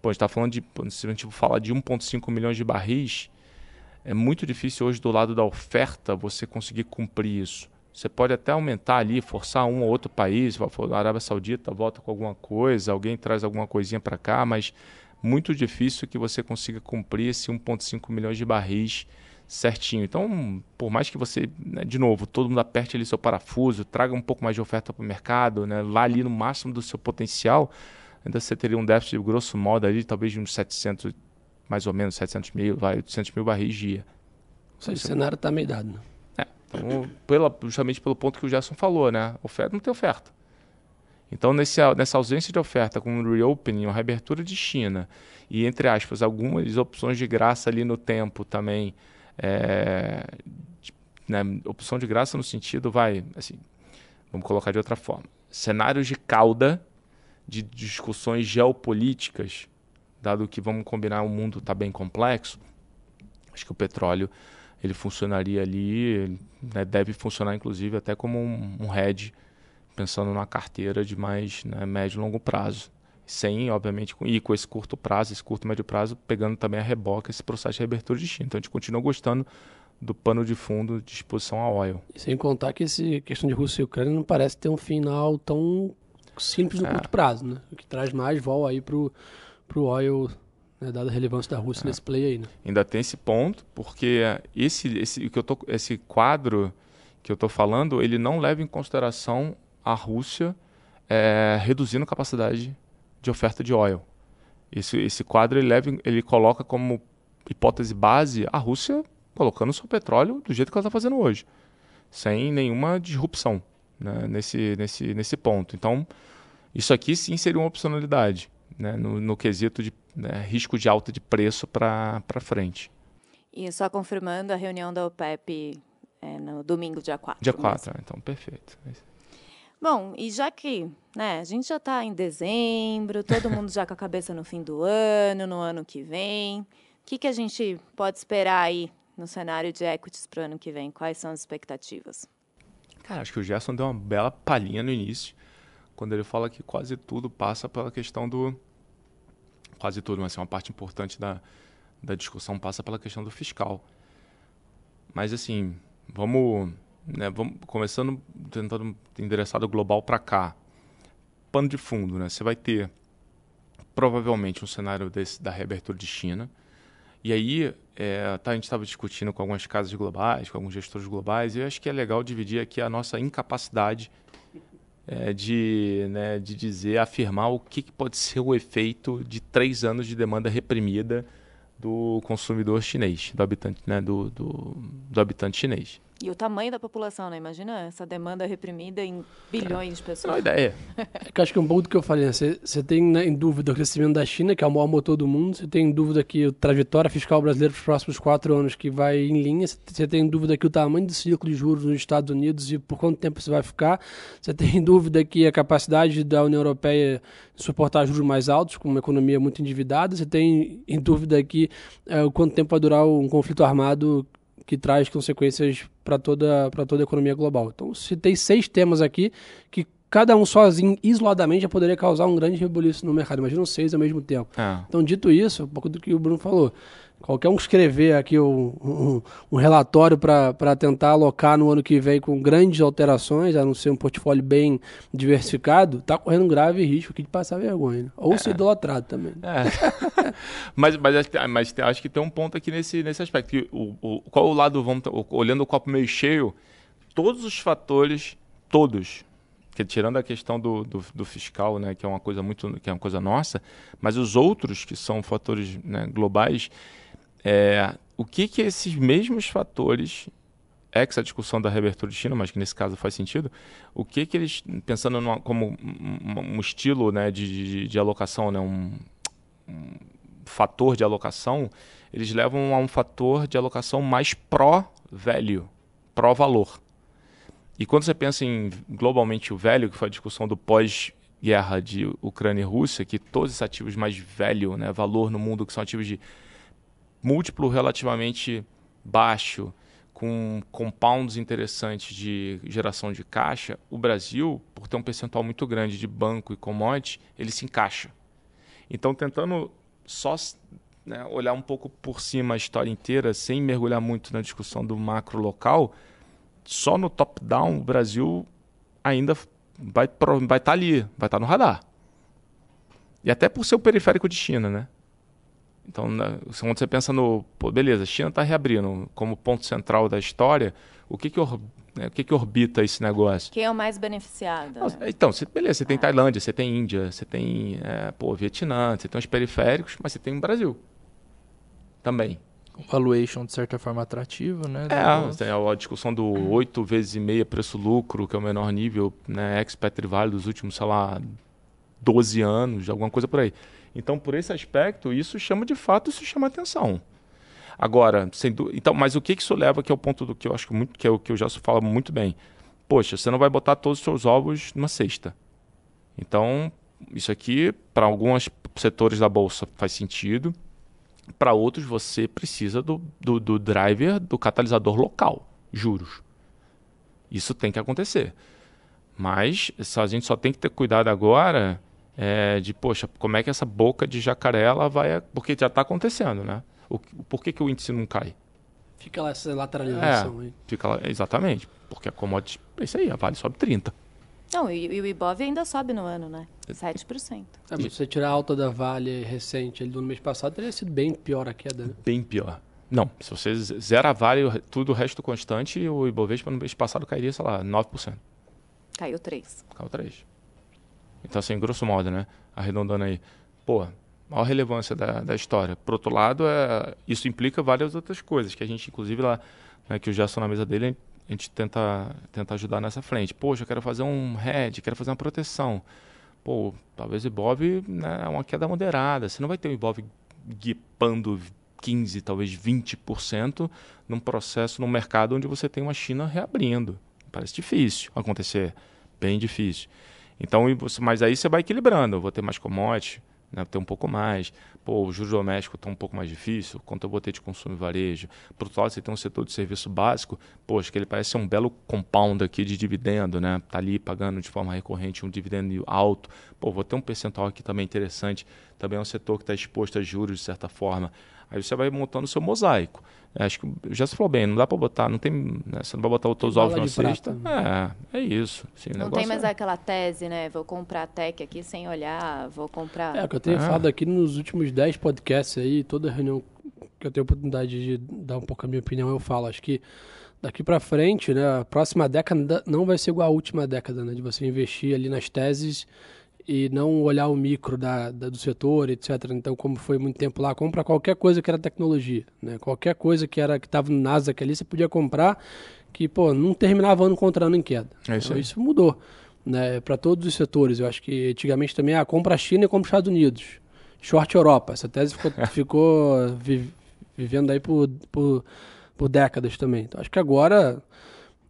Pô, a gente está falando de, se a gente falar de 1,5 milhões de barris, é muito difícil hoje do lado da oferta você conseguir cumprir isso. Você pode até aumentar ali, forçar um ou outro país, a Arábia Saudita volta com alguma coisa, alguém traz alguma coisinha para cá, mas muito difícil que você consiga cumprir esse 1,5 milhões de barris certinho. Então, por mais que você, né, de novo, todo mundo aperte ali seu parafuso, traga um pouco mais de oferta para o mercado, né, lá ali no máximo do seu potencial, ainda você teria um déficit grosso modo ali, talvez de uns 700, mais ou menos 700 mil, vai, 800 mil barris dia. O cenário está meio dado, né? Então, pela, justamente pelo ponto que o Gerson falou, né? Oferta não tem oferta. Então, nesse, nessa ausência de oferta, com o reopening, uma reabertura de China e, entre aspas, algumas opções de graça ali no tempo também, é, né, opção de graça no sentido, vai, assim, vamos colocar de outra forma, cenários de cauda de discussões geopolíticas, dado que, vamos combinar, o mundo está bem complexo, acho que o petróleo ele funcionaria ali, né, deve funcionar inclusive até como um, um hedge, pensando na carteira de mais né, médio e longo prazo. Sem, obviamente, com, e com esse curto prazo, esse curto e médio prazo, pegando também a reboca esse processo de reabertura de China. Então a gente continua gostando do pano de fundo de exposição a óleo. E sem contar que essa questão de Rússia e Ucrânia não parece ter um final tão simples no é. curto prazo, né? O que traz mais vol aí para o óleo né, dada a relevância da Rússia é. nesse play aí. Né? Ainda tem esse ponto, porque esse, esse, que eu tô, esse quadro que eu estou falando, ele não leva em consideração a Rússia é, reduzindo a capacidade de oferta de óleo. Esse, esse quadro ele, leva, ele coloca como hipótese base a Rússia colocando seu petróleo do jeito que ela está fazendo hoje, sem nenhuma disrupção né, nesse, nesse, nesse ponto. Então, isso aqui sim seria uma opcionalidade né, no, no quesito de né, risco de alta de preço para frente. E só confirmando, a reunião da OPEP é no domingo, dia 4. Dia 4, mesmo. então perfeito. Bom, e já que né, a gente já está em dezembro, todo mundo já com a cabeça no fim do ano, no ano que vem, o que, que a gente pode esperar aí no cenário de equities para o ano que vem? Quais são as expectativas? Cara, acho que o Gerson deu uma bela palhinha no início, quando ele fala que quase tudo passa pela questão do, quase tudo, mas assim, uma parte importante da, da discussão passa pela questão do fiscal. Mas assim, vamos, né, vamos começando tentando endereçar do global para cá. Pano de fundo, né? Você vai ter provavelmente um cenário desse da reabertura de China. E aí, é, tá, a gente estava discutindo com algumas casas globais, com alguns gestores globais, e eu acho que é legal dividir aqui a nossa incapacidade é, de, né, de dizer, afirmar o que, que pode ser o efeito de três anos de demanda reprimida do consumidor chinês, do habitante, né, do, do, do habitante chinês. E o tamanho da população, né? Imagina essa demanda reprimida em bilhões de Não pessoas. é ideia. É que acho que é um pouco do que eu falei, né? Você você tem né, em dúvida o crescimento da China, que é o maior motor do mundo, você tem em dúvida que a trajetória fiscal brasileira para os próximos quatro anos que vai em linha, você tem em dúvida que o tamanho do ciclo de juros nos Estados Unidos e por quanto tempo isso vai ficar, você tem em dúvida que a capacidade da União Europeia de suportar juros mais altos, com uma economia muito endividada, você tem em dúvida aqui é, o quanto tempo vai durar um conflito armado que traz consequências para toda, para toda a economia global. Então, citei seis temas aqui que cada um sozinho, isoladamente, já poderia causar um grande rebuliço no mercado. Imagina seis ao mesmo tempo. É. Então, dito isso, um pouco do que o Bruno falou, qualquer um que escrever aqui um, um, um relatório para tentar alocar no ano que vem com grandes alterações, a não ser um portfólio bem diversificado, está correndo um grave risco aqui de passar vergonha. né? Ou ser idolatrado também. É. [LAUGHS] mas, mas, acho que- mas acho que tem um ponto aqui nesse, nesse aspecto. Que o, o, qual o lado, vamos, o- olhando o copo meio cheio, todos os fatores, todos, que tirando a questão do, do, do fiscal, né, que é uma coisa muito, que é uma coisa nossa, mas os outros que são fatores né, globais, é, o que que esses mesmos fatores ex a discussão da reabertura de China, mas que nesse caso faz sentido, o que que eles, pensando numa- como um, um- estilo né, de, de, de alocação, né, um, um fator de alocação, eles levam a um fator de alocação mais pró-velho, pró-valor. E quando você pensa em globalmente o velho, que foi a discussão do pós-guerra de Ucrânia e Rússia, que todos esses ativos mais velho, né, valor no mundo, que são ativos de múltiplo relativamente baixo, com compounds interessantes de geração de caixa, o Brasil, por ter um percentual muito grande de banco e commodity, ele se encaixa. Então, tentando só né, olhar um pouco por cima a história inteira, sem mergulhar muito na discussão do macro local, só no top-down o Brasil ainda vai estar vai tá ali, vai estar no radar. E até por ser o periférico de China, né? Então, né, quando você pensa no. Pô, beleza, a China está reabrindo como ponto central da história, o que que, or- né, o que que orbita esse negócio? Quem é o mais beneficiado? Não, né? Então, você, beleza, você tem Tailândia, você tem Índia, você tem é, pô, Vietnã, você tem os periféricos, mas você tem o Brasil também. Um valuation, de certa forma, atrativo, né? É, tem a discussão do 8 vezes e meia preço-lucro, que é o menor nível, né, ex-Petri Vale dos últimos, sei lá, 12 anos, alguma coisa por aí. Então, por esse aspecto, isso chama de fato, isso chama atenção. Agora, dú- então, mas o que que isso leva, que é o ponto do que eu acho que muito, que é o que o Gelson fala muito bem. Poxa, você não vai botar todos os seus ovos numa cesta. Então, isso aqui, para alguns setores da bolsa, faz sentido. Para outros, você precisa do, do, do driver, do catalisador local, juros. Isso tem que acontecer. Mas a gente só tem que ter cuidado agora é, de, poxa, como é que essa boca de jacaré ela vai. Porque já está acontecendo, né? O, por que, que o índice não cai? Fica lá essa lateralização aí. Fica lá, exatamente. Porque a commodity, é isso aí, a Vale sobe 30. Não, e, e o Ibov ainda sobe no ano, né? 7%. É, mas se você tirar a alta da Vale recente ali do mês passado, teria sido bem pior a queda, né? Bem pior. Não, se você zera a Vale, tudo o resto constante, o Ibovespa no mês passado cairia, sei lá, 9%. Caiu 3. Caiu 3. Então, assim, grosso modo, né? Arredondando aí. Pô, maior relevância da, da história. Por outro lado, é, isso implica várias outras coisas, que a gente, inclusive, lá, né, que o Gerson na mesa dele, a gente tenta, tenta ajudar nessa frente. Poxa, eu quero fazer um hedge, quero fazer uma proteção. Pô, talvez o Ibov, né, é uma queda moderada. Você não vai ter o Ibov guipando 15, talvez 20% num processo, num mercado onde você tem uma China reabrindo. Parece difícil acontecer, bem difícil. Então, mas aí você vai equilibrando. Eu vou ter mais commodity, né, vou ter um pouco mais. Pô, o juros doméstico está um pouco mais difícil. Quanto eu vou ter de consumo e varejo? Por outro lado, você tem um setor de serviço básico. Poxa, que ele parece ser um belo compound aqui de dividendo, né? Tá ali pagando de forma recorrente um dividendo alto. Pô, vou ter um percentual aqui também interessante. Também é um setor que está exposto a juros de certa forma. Aí você vai montando o seu mosaico. É, Acho que já se falou bem, não dá para botar, não tem, né, você não vai botar todos os ovos na cesta. né? É, é isso. Assim, Não tem mais é- aquela tese, né? Vou comprar a tech aqui sem olhar, vou comprar. É, o que eu tenho Ah. falado aqui nos últimos 10 podcasts aí, toda reunião que eu tenho oportunidade de dar um pouco a minha opinião, eu falo. Acho que daqui pra frente, né, a próxima década não vai ser igual a última década, né, de você investir ali nas teses e não olhar o micro da, da- do setor, etc. Então, como foi muito tempo lá, compra qualquer coisa que era tecnologia, né? Qualquer coisa que era que estava no Nasdaq ali, você podia comprar que, pô, não terminava ano contra ano em queda. É isso Então, isso mudou, né, para todos os setores. Eu acho que antigamente também, ah, compra a China e compra os Estados Unidos. Short Europa. Essa tese ficou, [LAUGHS] ficou vi- vivendo aí por, por, por décadas também. Então, acho que agora,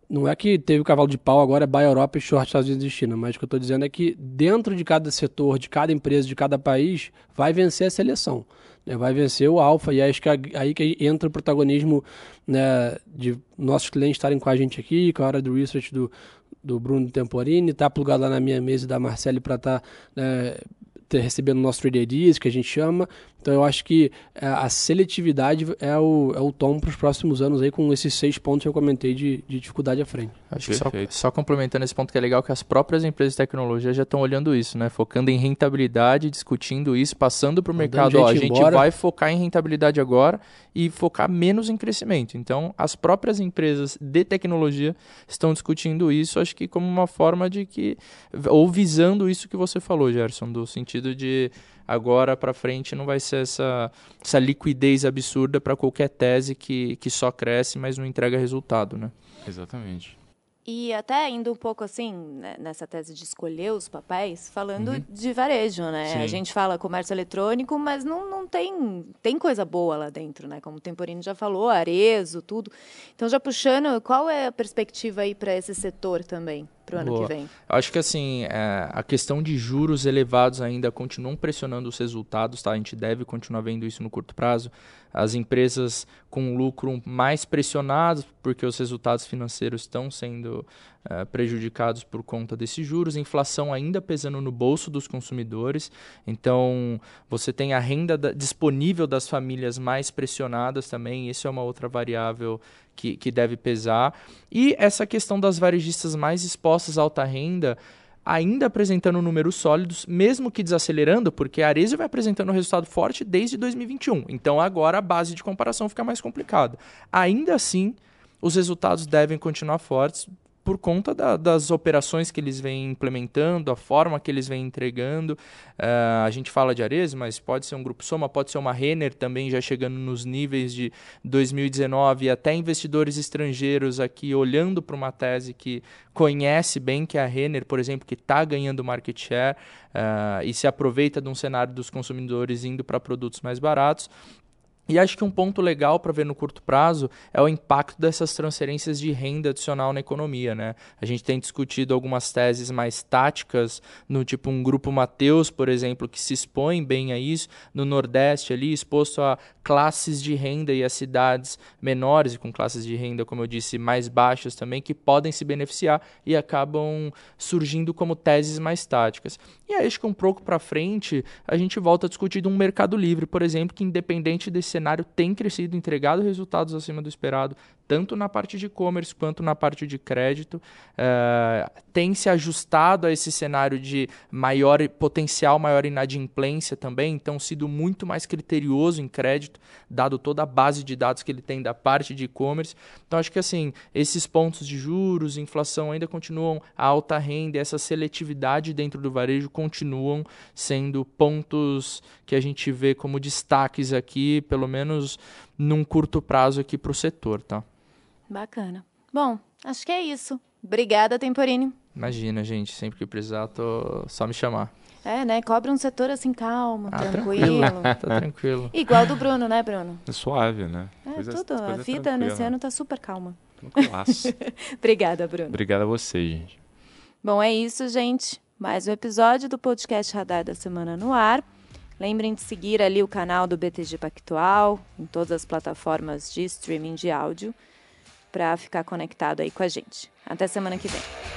não é que teve o cavalo de pau, agora é buy Europa e short Estados Unidos e China. Mas o que eu estou dizendo é que dentro de cada setor, de cada empresa, de cada país, vai vencer a seleção. né? Vai vencer o alfa. E acho que é aí que entra o protagonismo né, de nossos clientes estarem com a gente aqui, com a hora do research do, do Bruno Temporini, tá plugado lá na minha mesa e da Marcele para estar ter, recebendo o nosso Trade Ideas, que a gente chama. Então eu acho que é, a seletividade é o, é o tom para os próximos anos aí, com esses seis pontos que eu comentei de, de dificuldade à frente. Acho que só, Perfeito. só complementando esse ponto que é legal que as próprias empresas de tecnologia já estão olhando isso, né? Focando em rentabilidade, discutindo isso, passando para o Mandando mercado. Ó, a gente gente embora. vai focar em rentabilidade agora e focar menos em crescimento. Então, as próprias empresas de tecnologia estão discutindo isso, acho que como uma forma de que ou visando isso que você falou, Gerson, do sentido de agora para frente não vai ser essa, essa liquidez absurda para qualquer tese que, que só cresce, mas não entrega resultado, né? Exatamente. E até indo um pouco assim, né, nessa tese de escolher os papéis, falando Uhum. de varejo, né? A Sim. gente fala comércio eletrônico, mas não, não tem, tem coisa boa lá dentro, né? Como o Temporino já falou, Arezo, tudo. Então, já puxando, qual é a perspectiva aí para esse setor também, para o ano Boa. que vem? Acho que assim, é, a questão de juros elevados ainda continuam pressionando os resultados, tá? A gente deve continuar vendo isso no curto prazo. As empresas com lucro mais pressionadas, porque os resultados financeiros estão sendo é, prejudicados por conta desses juros, inflação ainda pesando no bolso dos consumidores. Então, você tem a renda da- disponível das famílias mais pressionadas também, isso é uma outra variável que, que deve pesar. E essa questão das varejistas mais expostas à alta renda, ainda apresentando números sólidos, mesmo que desacelerando, porque a Arezzo vai apresentando um resultado forte desde 2021. Então agora a base de comparação fica mais complicada. Ainda assim, os resultados devem continuar fortes por conta da- das operações que eles vêm implementando, a forma que eles vêm entregando. Eh, a gente fala de Arezzo, mas pode ser um grupo Soma, pode ser uma Renner também já chegando nos níveis de 2019 e até investidores estrangeiros aqui olhando para uma tese que conhece bem que é a Renner, por exemplo, que está ganhando market share eh, e se aproveita de um cenário dos consumidores indo para produtos mais baratos. E acho que um ponto legal para ver no curto prazo é o impacto dessas transferências de renda adicional na economia, né? A gente tem discutido algumas teses mais táticas, no tipo um grupo Mateus, por exemplo, que se expõe bem a isso, no Nordeste ali, exposto a classes de renda e a cidades menores e com classes de renda, como eu disse, mais baixas também, que podem se beneficiar e acabam surgindo como teses mais táticas. E aí acho que um pouco para frente a gente volta a discutir de um mercado livre, por exemplo, que independente desse cenário tem crescido, entregado resultados acima do esperado, tanto na parte de e-commerce quanto na parte de crédito, eh, tem se ajustado a esse cenário de maior potencial, maior inadimplência também, então sido muito mais criterioso em crédito, dado toda a base de dados que ele tem da parte de e-commerce. Então acho que assim, esses pontos de juros, inflação ainda continuam, a alta renda, essa seletividade dentro do varejo continuam sendo pontos que a gente vê como destaques aqui, pelo menos num curto prazo aqui para o setor, tá? Bacana. Bom, acho que é isso. Obrigada, Temporini. Imagina, gente, sempre que precisar, tô só me chamar. É, né? Cobre um setor assim calmo, Ah, tranquilo. [LAUGHS] Tá tranquilo. Igual do Bruno, né, Bruno? É suave, né? É, Coisa- tudo. A coisa vida tranquila. nesse ano tá super calma. [LAUGHS] Obrigada, Bruno. Obrigado a você, gente. Bom, é isso, gente. Mais um episódio do podcast Radar da Semana no ar. Lembrem de seguir ali o canal do BTG Pactual em todas as plataformas de streaming de áudio para ficar conectado aí com a gente. Até semana que vem.